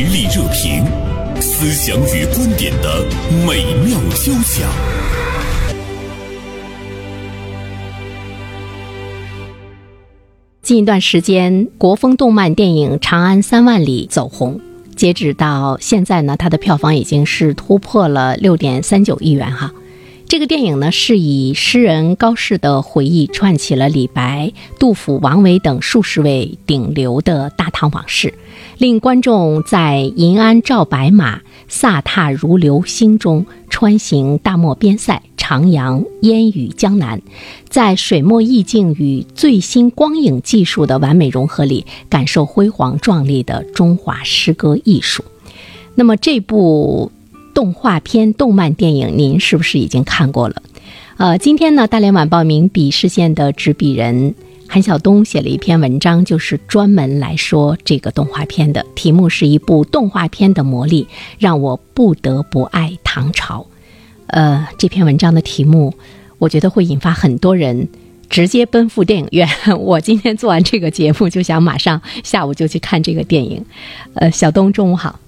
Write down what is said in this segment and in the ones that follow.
实力热评，思想与观点的美妙交响。近一段时间，国风动漫电影《长安三万里》走红，截止到现在呢，它的票房已经是突破了六点三九亿元哈。这个电影呢，是以诗人高适的回忆串起了李白、杜甫、王维等数十位顶流的大唐往事，令观众在银鞍照白马、飒沓如流星中穿行大漠边塞、徜徉、烟雨江南，在水墨意境与最新光影技术的完美融合里，感受辉煌壮丽的中华诗歌艺术。那么这部。动画片、动漫电影，您是不是已经看过了？呃，今天呢，大连晚报名笔视线的执笔人韩晓东写了一篇文章，就是专门来说这个动画片的，题目是一部动画片的魔力，让我不得不爱唐朝。呃，这篇文章的题目，我觉得会引发很多人直接奔赴电影院。我今天做完这个节目，就想马上下午就去看这个电影。呃，小东，中午好。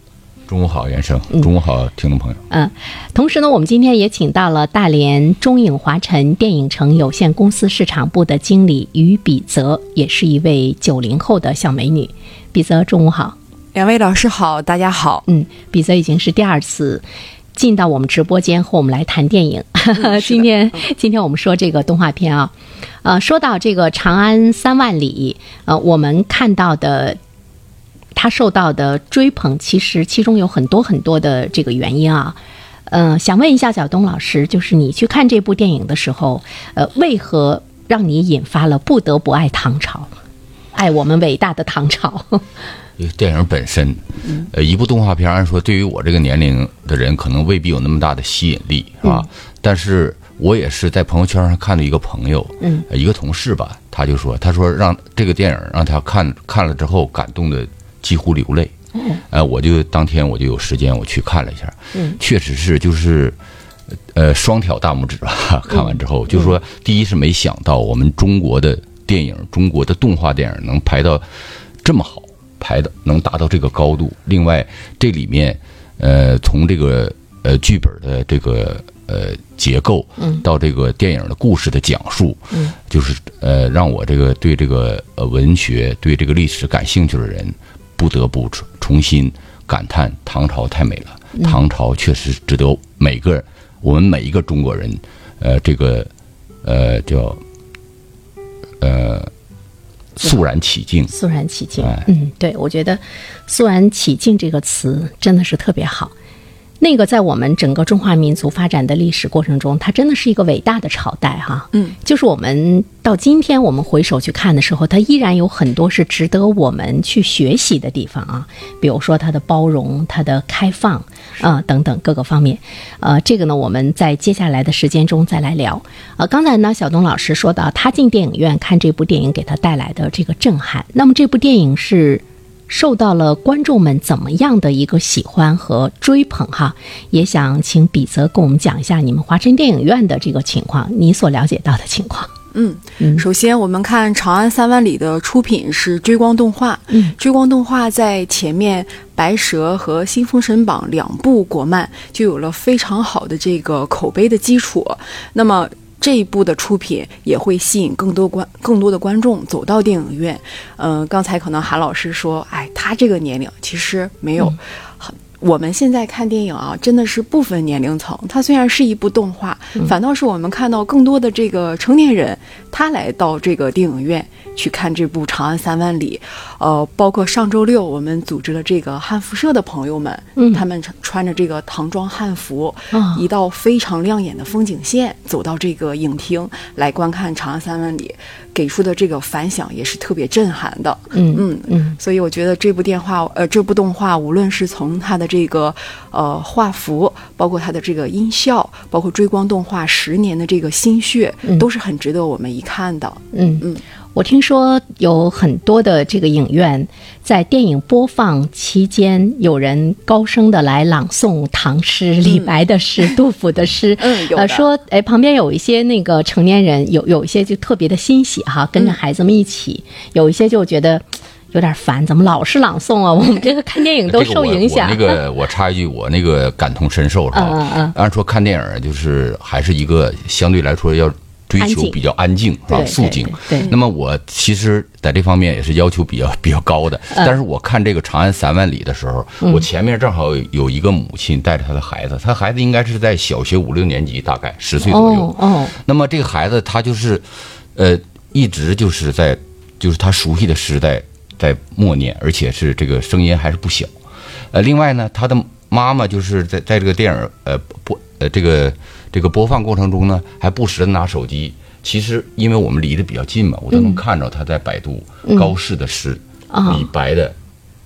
中午好，袁生。中午好，听众朋友。嗯，同时呢，我们今天也请到了大连中影华晨电影城有限公司市场部的经理于比泽，也是一位九零后的小美女。比泽，中午好。两位老师好，大家好。嗯，比泽已经是第二次进到我们直播间和我们来谈电影。今天，今天我们说这个动画片啊，呃，说到这个《长安三万里》，呃，我们看到的。他受到的追捧，其实其中有很多很多的这个原因啊，嗯，想问一下小东老师，就是你去看这部电影的时候，呃，为何让你引发了不得不爱唐朝，爱我们伟大的唐朝？电影本身，呃，一部动画片，按说对于我这个年龄的人，可能未必有那么大的吸引力，是吧？但是我也是在朋友圈上看到一个朋友，嗯，一个同事吧，他就说，他说让这个电影让他看看了之后感动的。几乎流泪，呃，我就当天我就有时间我去看了一下，嗯确实是就是，呃，双挑大拇指吧。看完之后，就是说，第一是没想到我们中国的电影，中国的动画电影能排到这么好，排的能达到这个高度。另外，这里面，呃，从这个呃剧本的这个呃结构，到这个电影的故事的讲述，就是呃让我这个对这个呃文学对这个历史感兴趣的人。不得不重重新感叹唐朝太美了，唐朝确实值得每个我们每一个中国人，呃，这个呃叫呃肃然起敬，肃然起敬。嗯，对，我觉得“肃然起敬”这个词真的是特别好。那个在我们整个中华民族发展的历史过程中，它真的是一个伟大的朝代哈。嗯，就是我们到今天我们回首去看的时候，它依然有很多是值得我们去学习的地方啊。比如说它的包容、它的开放啊等等各个方面。呃，这个呢，我们在接下来的时间中再来聊。呃，刚才呢，小东老师说到他进电影院看这部电影给他带来的这个震撼。那么这部电影是。受到了观众们怎么样的一个喜欢和追捧哈？也想请比泽跟我们讲一下你们华晨电影院的这个情况，你所了解到的情况。嗯嗯，首先我们看《长安三万里》的出品是追光动画，嗯，追光动画在前面《白蛇》和《新封神榜》两部国漫就有了非常好的这个口碑的基础，那么。这一部的出品也会吸引更多观更多的观众走到电影院。嗯，刚才可能韩老师说，哎，他这个年龄其实没有。我们现在看电影啊，真的是不分年龄层。它虽然是一部动画，反倒是我们看到更多的这个成年人，他来到这个电影院。去看这部《长安三万里》，呃，包括上周六我们组织了这个汉服社的朋友们，嗯，他们穿着这个唐装汉服，一道非常亮眼的风景线，走到这个影厅来观看《长安三万里》，给出的这个反响也是特别震撼的。嗯嗯嗯，所以我觉得这部电话，呃，这部动画，无论是从它的这个呃画幅，包括它的这个音效，包括追光动画十年的这个心血，都是很值得我们一看到。嗯嗯。我听说有很多的这个影院在电影播放期间，有人高声的来朗诵唐诗、李白的诗、杜甫的诗。嗯，呃，说哎，旁边有一些那个成年人，有有一些就特别的欣喜哈，跟着孩子们一起；有一些就觉得有点烦，怎么老是朗诵啊？我们这个看电影都受影响。这个我我那个我插一句，我那个感同身受是吧？嗯嗯按说看电影就是还是一个相对来说要追求比较安静是吧？肃静。对。那么我其实在这方面也是要求比较 比较高的。嗯。但是我看这个《长安三万里》的时候，我前面正好有一个母亲带着她的孩子，她孩子应该是在小学五六年级，大概十岁左右。那么这个孩子他就是，呃，一直就是在就是他熟悉的时代。在默念，而且是这个声音还是不小，呃，另外呢，他的妈妈就是在在这个电影呃播呃这个这个播放过程中呢，还不时的拿手机。其实因为我们离得比较近嘛，我都能看着他在百度高适的诗，李白的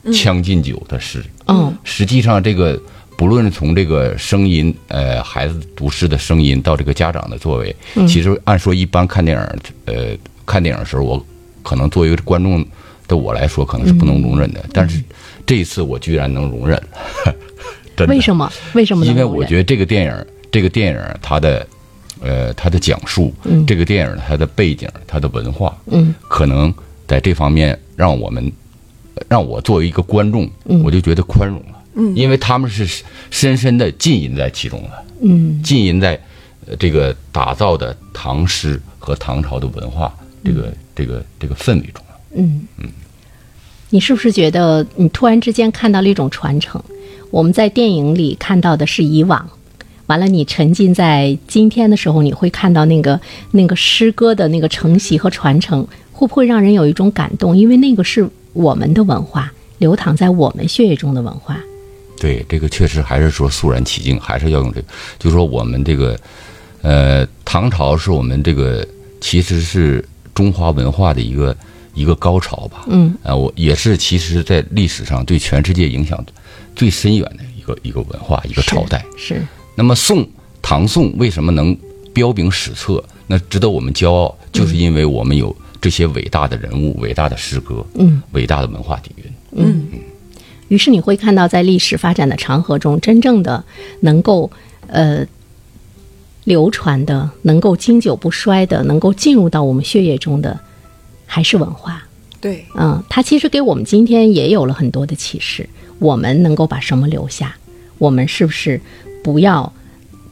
《将进酒》的诗。嗯，实际上这个不论从这个声音，呃，孩子读诗的声音到这个家长的作为，其实按说一般看电影，呃，看电影的时候，我可能作为观众。的我来说可能是不能容忍的，嗯、但是这一次我居然能容忍。为什么？为什么？因为我觉得这个电影，这个电影它的，呃，它的讲述，嗯、这个电影它的背景，它的文化，嗯，可能在这方面让我们，让我作为一个观众，嗯、我就觉得宽容了，嗯，因为他们是深深的浸淫在其中了，嗯，浸淫在这个打造的唐诗和唐朝的文化这个这个这个氛围中了。嗯。嗯，你是不是觉得你突然之间看到了一种传承？我们在电影里看到的是以往，完了你沉浸在今天的时候，你会看到那个那个诗歌的那个承袭和传承，会不会让人有一种感动？因为那个是我们的文化，流淌在我们血液中的文化。对，这个确实还是说肃然起敬，还是要用这个，就说我们这个，呃，唐朝是我们这个其实是中华文化的一个。一个高潮吧，嗯，啊，我也是，其实，在历史上对全世界影响最深远的一个一个文化，一个朝代。是。那么宋唐宋为什么能彪炳史册？那值得我们骄傲，就是因为我们有这些伟大的人物、伟大的诗歌、嗯，伟大的文化底蕴。嗯嗯。于是你会看到，在历史发展的长河中，真正的能够呃流传的、能够经久不衰的、能够进入到我们血液中的。还是文化，对，嗯，它其实给我们今天也有了很多的启示。我们能够把什么留下？我们是不是不要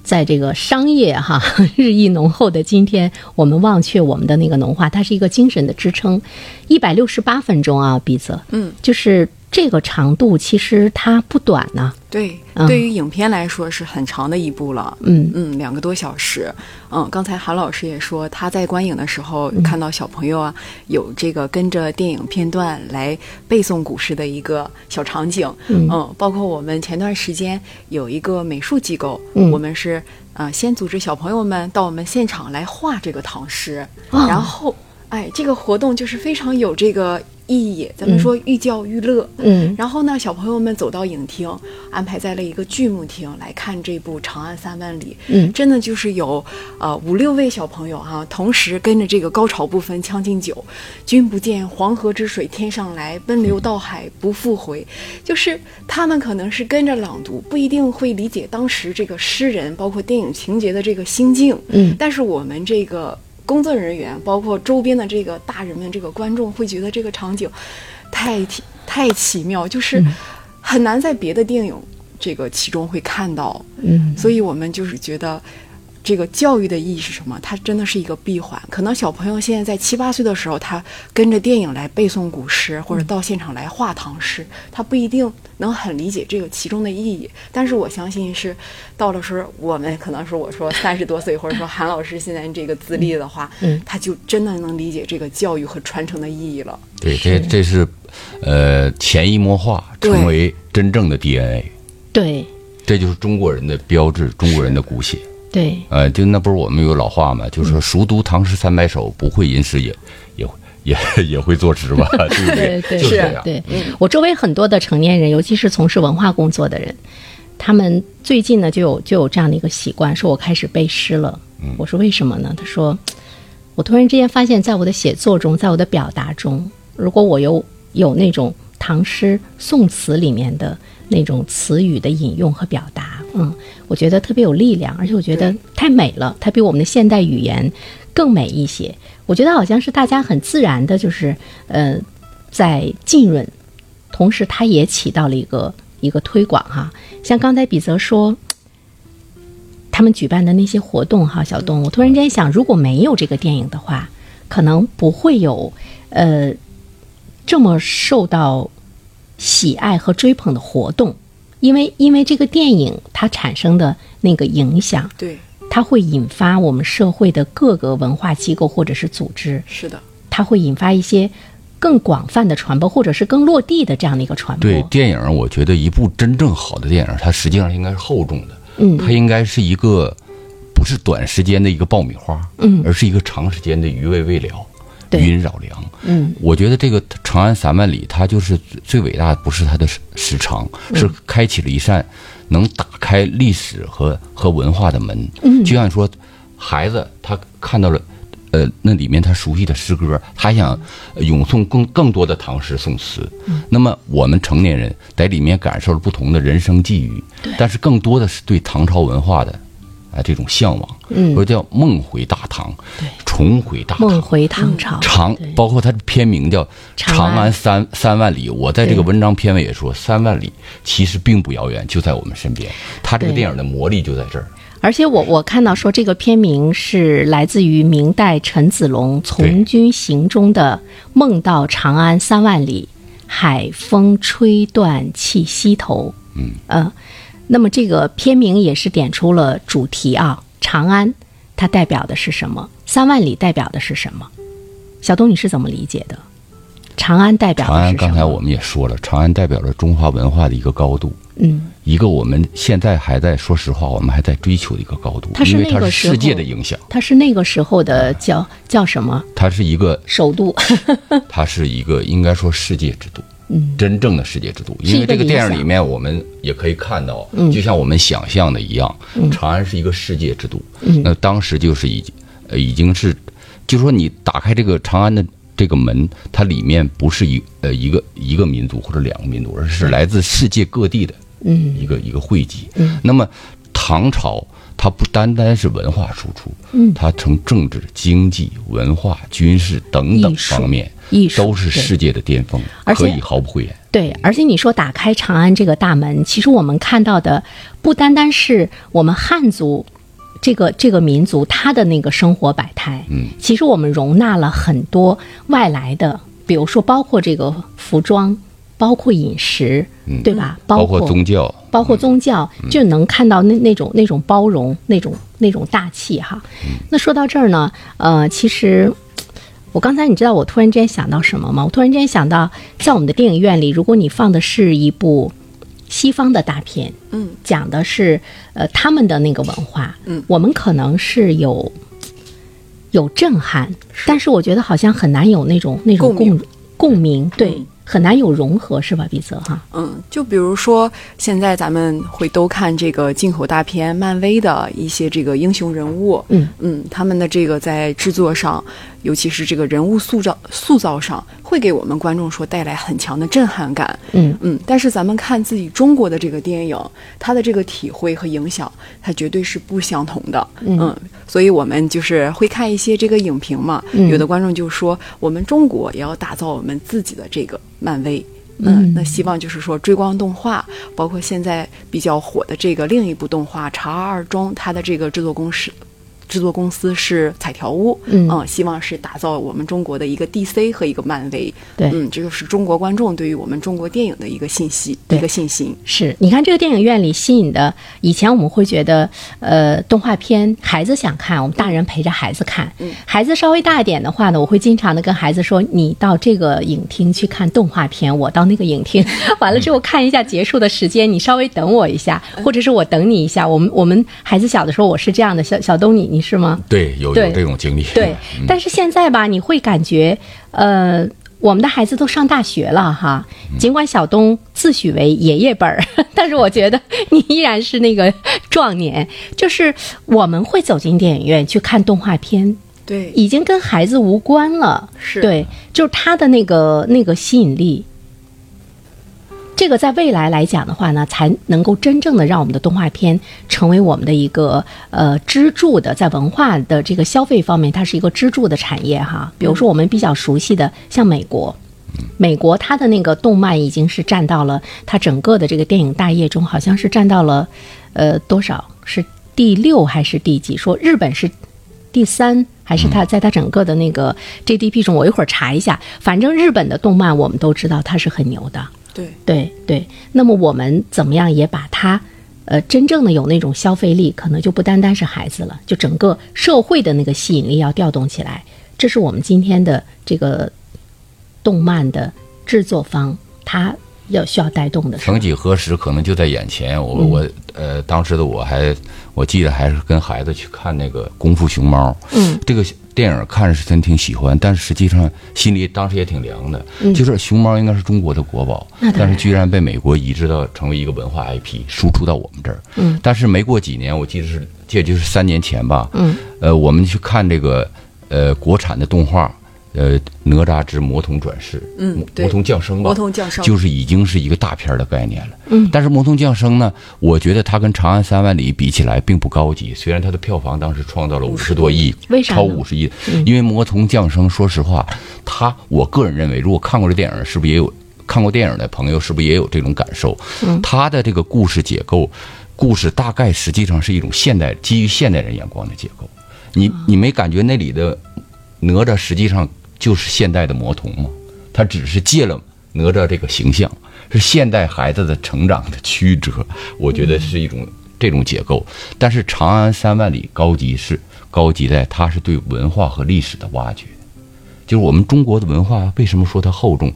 在这个商业哈 日益浓厚的今天，我们忘却我们的那个农化？它是一个精神的支撑。一百六十八分钟啊，比泽，嗯，就是这个长度，其实它不短呢。对，对于影片来说是很长的一部了。嗯嗯，两个多小时。嗯，刚才韩老师也说，他在观影的时候看到小朋友啊，有这个跟着电影片段来背诵古诗的一个小场景。嗯，包括我们前段时间有一个美术机构，嗯、我们是呃先组织小朋友们到我们现场来画这个唐诗，哦、然后哎，这个活动就是非常有这个。意义，咱们说寓教于乐，嗯，然后呢，小朋友们走到影厅，安排在了一个剧目厅来看这部《长安三万里》，嗯，真的就是有呃五六位小朋友哈、啊，同时跟着这个高潮部分《将进酒》，君不见黄河之水天上来，奔流到海不复回，就是他们可能是跟着朗读，不一定会理解当时这个诗人包括电影情节的这个心境，嗯，但是我们这个。工作人员包括周边的这个大人们，这个观众会觉得这个场景太太奇妙，就是很难在别的电影这个其中会看到。嗯，所以我们就是觉得这个教育的意义是什么？它真的是一个闭环。可能小朋友现在在七八岁的时候，他跟着电影来背诵古诗，或者到现场来画唐诗，他不一定能很理解这个其中的意义。但是我相信是到了时候，我们可能是我说三十多岁，或者说韩老师现在这个资历的话，嗯，他就真的能理解这个教育和传承的意义了。对，这这是呃潜移默化，成为真正的 DNA。对，这就是中国人的标志，中国人的骨血。对，呃，就那不是我们有老话嘛，就是说熟读唐诗三百首，不会吟诗也也也也会作诗吧，对不对？对，就是这样。对，我周围很多的成年人，尤其是从事文化工作的人，他们最近呢就有就有这样的一个习惯，说我开始背诗了。我说为什么呢？他说，我突然之间发现，在我的写作中，在我的表达中，如果我有有那种唐诗宋词里面的那种词语的引用和表达，嗯，我觉得特别有力量，而且我觉得太美了，它比我们的现代语言更美一些。我觉得好像是大家很自然的，就是呃，在浸润，同时它也起到了一个一个推广哈。像刚才比泽说，他们举办的那些活动哈，小东，我突然间想，如果没有这个电影的话，可能不会有呃这么受到喜爱和追捧的活动，因为因为这个电影它产生的那个影响，对，它会引发我们社会的各个文化机构或者是组织，是的，它会引发一些更广泛的传播，或者是更落地的这样的一个传播。对电影，我觉得一部真正好的电影，它实际上应该是厚重的，嗯。它应该是一个不是短时间的一个爆米花，嗯。而是一个长时间的余味未了，对余音绕梁。嗯我觉得这个《长安三万里》，它就是最伟大的，不是它的时时长，嗯是开启了一扇能打开历史和和文化的门。嗯就像说，孩子他看到了。呃，那里面他熟悉的诗歌，他想呃咏诵更更多的唐诗宋词。嗯那么我们成年人在里面感受了不同的人生际遇，但是更多的是对唐朝文化的啊、这种向往，嗯或者叫梦回大唐，对重回大唐，梦回唐朝，长，包括它的片名叫《长安三三万里》。我在这个文章片尾也说，三万里其实并不遥远，就在我们身边。它这个电影的魔力就在这儿。而且我我看到说这个片名是来自于明代陈子龙《从军行》中的“梦到长安三万里，海风吹断气息头”。嗯呃，那么这个片名也是点出了主题啊，长安它代表的是什么？三万里代表的是什么？小东你是怎么理解的？长安代表长安？刚才我们也说了，长安代表着中华文化的一个高度，嗯，一个我们现在还在说实话，我们还在追求的一个高度，它是因为它那个世界的影响，它是那个时候的叫叫什么它是一个首都？它是一个应该说世界之都，嗯，真正的世界之都。因为这个电影里面，我们也可以看到，嗯。就像我们想象的一样，长安是一个世界之都。嗯。那当时就是已经，呃，已经是，就说你打开这个长安的这个门，它里面不是一呃一个一个民族或者两个民族，而是来自世界各地的嗯。一个一个汇集。嗯。那么唐朝它不单单是文化输出，嗯。它从政治、经济、文化、军事等等方面艺术都是世界的巅峰，而且可以毫不讳言。对，而且你说打开长安这个大门，其实我们看到的不单单是我们汉族这个这个民族他的那个生活百态，嗯，其实我们容纳了很多外来的，比如说包括这个服装，包括饮食，嗯。对吧？包括括宗教，包括宗教，就能看到那那种那种包容，那种那种大气哈。那说到这儿呢，呃，其实我刚才你知道我突然之间想到什么吗？我突然之间想到，在我们的电影院里，如果你放的是一部西方的大片，嗯，讲的是呃他们的那个文化，嗯，我们可能是有有震撼，但是我觉得好像很难有那种那种共共共鸣，对，嗯很难有融合，是吧，比泽哈？嗯，就比如说，现在咱们会都看这个进口大片，漫威的一些这个英雄人物，嗯嗯，他们的这个在制作上，尤其是这个人物塑造塑造上，会给我们观众说带来很强的震撼感。嗯嗯，但是咱们看自己中国的这个电影，它的这个体会和影响，它绝对是不相同的。嗯所以我们就是会看一些这个影评嘛，嗯有的观众就说，我们中国也要打造我们自己的这个漫威。嗯嗯，那希望就是说追光动画，包括现在比较火的这个另一部动画《长安二中》，它的这个制作公司。制作公司是彩条屋，嗯。希望是打造我们中国的一个 DC 和一个漫威，对。嗯，这就是中国观众对于我们中国电影的一个信息，对。一个信心。是，你看这个电影院里吸引的，以前我们会觉得，呃，动画片孩子想看，我们大人陪着孩子看。嗯。孩子稍微大一点的话呢，我会经常的跟孩子说，你到这个影厅去看动画片，我到那个影厅，完了之后看一下结束的时间，你稍微等我一下，或者是我等你一下。我们我们孩子小的时候，我是这样的，小小东你你是吗？对，有对有这种经历。对，嗯但是现在吧，你会感觉，呃，我们的孩子都上大学了哈。尽管小东自诩为爷爷辈儿，但是我觉得你依然是那个壮年。就是我们会走进电影院去看动画片，对，已经跟孩子无关了。是对，就是他的那个那个吸引力。这个在未来来讲的话呢，才能够真正的让我们的动画片成为我们的一个呃支柱的，在文化的这个消费方面，它是一个支柱的产业哈。比如说我们比较熟悉的，像美国，美国它的那个动漫已经是占到了它整个的这个电影大业中，好像是占到了呃多少？是第六还是第几？说日本是第三，还是它在它整个的那个 GDP 中？我一会儿查一下。反正日本的动漫我们都知道它是很牛的。对对对，那么我们怎么样也把它，呃，真正的有那种消费力，可能就不单单是孩子了，就整个社会的那个吸引力要调动起来，这是我们今天的这个动漫的制作方他要需要带动的。曾几何时，可能就在眼前。我我呃，当时的我还我记得还是跟孩子去看那个《功夫熊猫》。嗯，这个电影看着是真挺喜欢，但是实际上心里当时也挺凉的。就是熊猫应该是中国的国宝，但是居然被美国移植到成为一个文化 IP，输出到我们这儿。嗯，但是没过几年，我记得是这就是三年前吧。嗯，呃，我们去看这个呃国产的动画。呃，哪吒之魔童转世，魔嗯魔童降生吧，魔童降生就是已经是一个大片儿的概念了。嗯，但是魔童降生呢，我觉得它跟长安三万里比起来并不高级，虽然它的票房当时创造了五十多亿，为啥超五十亿？因为魔童降生，说实话，他我个人认为，如果看过这电影，是不是也有看过电影的朋友，是不是也有这种感受？嗯，他的这个故事结构，故事大概实际上是一种现代基于现代人眼光的结构。你你没感觉那里的哪吒实际上就是现代的魔童吗？他只是借了哪吒这个形象，是现代孩子的成长的曲折。我觉得是一种这种结构。但是《长安三万里》高级是高级在它是对文化和历史的挖掘，就是我们中国的文化为什么说它厚重，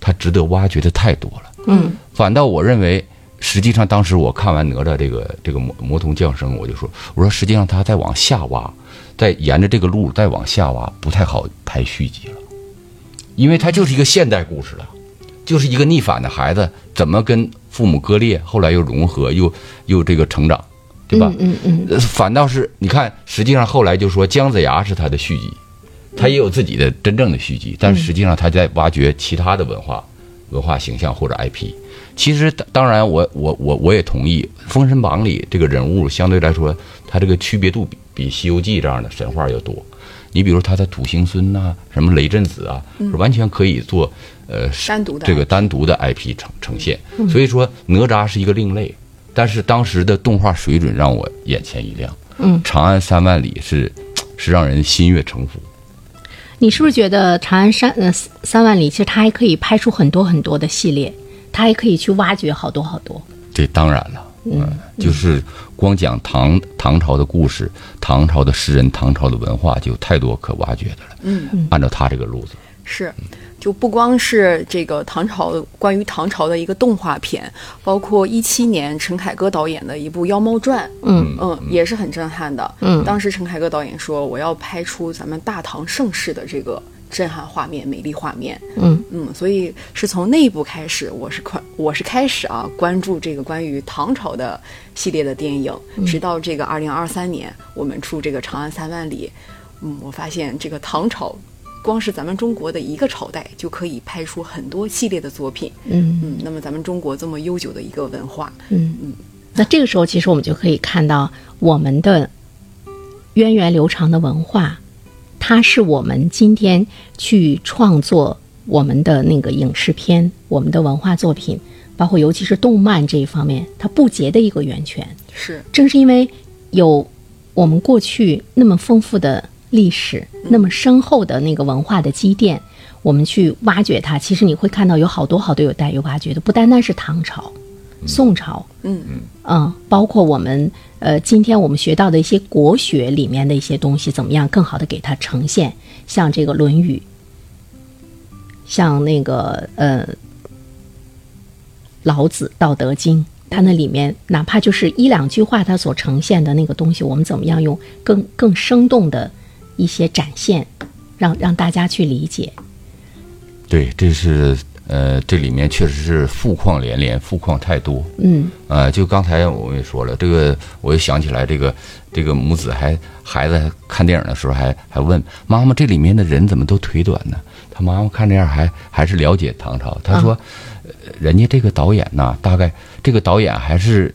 它值得挖掘的太多了。嗯，反倒我认为，实际上当时我看完哪吒这个这个魔魔童降生，我就说，我说实际上他在往下挖，再沿着这个路再往下挖，不太好拍续集了，因为它就是一个现代故事了，就是一个逆反的孩子怎么跟父母割裂，后来又融合，又又这个成长，对吧？嗯嗯呃反倒是你看，实际上后来就说姜子牙是他的续集，他也有自己的真正的续集，但是实际上他在挖掘其他的文化、文化形象或者 IP。其实当当然我，我我我也同意，《封神榜》里这个人物相对来说，他这个区别度比比《西游记》这样的神话要多。你比如他的土行孙呐、什么雷震子啊，是完全可以做呃单独的这个单独的 IP 呈呈现。所以说哪吒是一个另类，但是当时的动画水准让我眼前一亮。嗯，长安三万里是是让人心悦诚服。你是不是觉得《长安三呃三万里》其实它还可以拍出很多很多的系列，它还可以去挖掘好多好多？这当然了，嗯，就是光讲唐唐朝的故事，唐朝的诗人，唐朝的文化，就有太多可挖掘的了。嗯，按照他这个路子，是，就不光是这个唐朝关于唐朝的一个动画片，包括一七年陈凯歌导演的一部《妖猫传》，嗯嗯，也是很震撼的。嗯当时陈凯歌导演说，我要拍出咱们大唐盛世的这个震撼画面、美丽画面。嗯嗯，所以是从那一部开始，我是关我是开始啊关注这个关于唐朝的系列的电影，直到这个二零二三年我们出这个《长安三万里》，嗯，我发现这个唐朝。光是咱们中国的一个朝代就可以拍出很多系列的作品，嗯嗯，那么咱们中国这么悠久的一个文化，嗯嗯。那这个时候，其实我们就可以看到我们的源远流长的文化，它是我们今天去创作我们的那个影视片、我们的文化作品，包括尤其是动漫这一方面，它不竭的一个源泉。是正是因为有我们过去那么丰富的历史，那么深厚的那个文化的积淀，我们去挖掘它，其实你会看到有好多好多有待于挖掘的，不单单是唐朝、宋朝，嗯嗯嗯，包括我们呃今天我们学到的一些国学里面的一些东西，怎么样更好的给它呈现？像这个《论语》，像那个呃老子《道德经》，它那里面哪怕就是一两句话，它所呈现的那个东西，我们怎么样用更更生动的一些展现，让让大家去理解？对，这是呃，这里面确实是富矿连连，富矿太多。嗯呃，就刚才我们也说了，这个我又想起来，这个这个母子还孩子看电影的时候还还问妈妈，这里面的人怎么都腿短呢？他妈妈看这样还还是了解唐朝。他说，呃人家这个导演呐，大概这个导演还是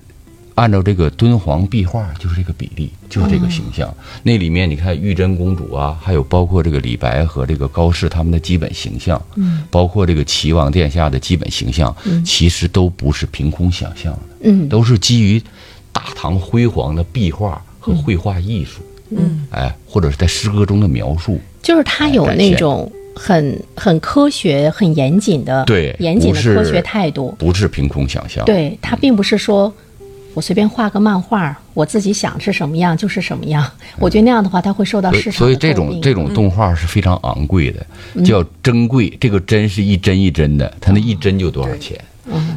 按照这个敦煌壁画，就是这个比例，就是这个形象。那里面你看玉真公主啊，还有包括这个李白和这个高适他们的基本形象，嗯，包括这个齐王殿下的基本形象，嗯，其实都不是凭空想象的，嗯，都是基于大唐辉煌的壁画和绘画艺术，嗯，哎，或者是在诗歌中的描述，就是他有那种很很科学、很严谨的对严谨的科学态度。不是凭空想象，对，他并不是说我随便画个漫画，我自己想是什么样就是什么样。我觉得那样的话，它会受到市场所以这种这种动画是非常昂贵的，叫珍贵。这个针是一针一针的，它那一针就多少钱？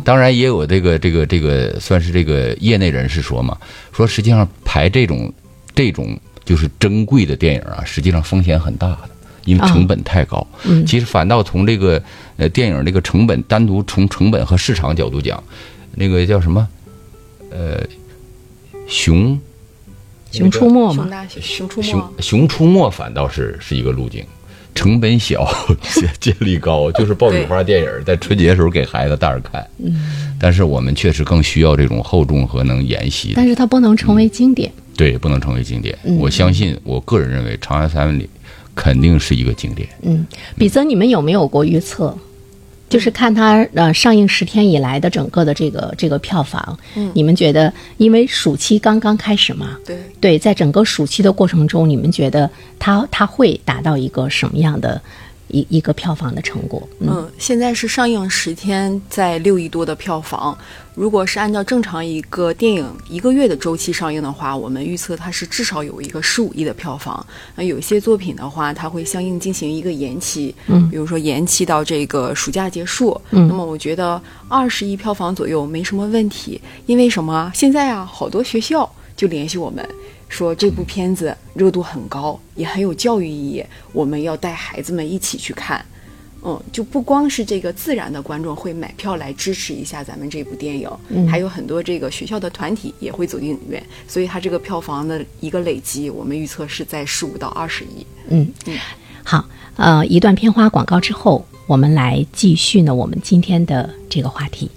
当然也有这个这个这个算是这个业内人士说嘛，说实际上排这种这种就是珍贵的电影啊，实际上风险很大的，因为成本太高。其实反倒从这个呃电影这个成本单独从成本和市场角度讲，那个叫什么呃熊熊出没嘛，熊熊出熊没，熊出没反倒是是一个路径，成本小，接接力高，就是爆米花电影，在春节时候给孩子带着看。嗯，但是我们确实更需要这种厚重和能沿袭但，是它不能成为经典。对，不能成为经典。嗯我相信，我个人认为《长安三万里》肯定是一个经典。嗯，比泽，你们有没有过预测？就是看它呃上映十天以来的整个的这个这个票房，嗯。你们觉得，因为暑期刚刚开始嘛，对，对，在整个暑期的过程中，你们觉得它它会达到一个什么样的一一个票房的成果？嗯嗯，现在是上映十天，在六亿多的票房。如果是按照正常一个电影一个月的周期上映的话，我们预测它是至少有一个十五亿的票房。那有些作品的话，它会相应进行一个延期，嗯比如说延期到这个暑假结束。嗯那么我觉得二十亿票房左右没什么问题，因为什么？现在啊，好多学校就联系我们。说这部片子热度很高，也很有教育意义，我们要带孩子们一起去看。嗯，就不光是这个自然的观众会买票来支持一下咱们这部电影，嗯还有很多这个学校的团体也会走进影院，所以它这个票房的一个累积，我们预测是在十五到二十亿。嗯，好，呃，一段片花广告之后，我们来继续呢我们今天的这个话题。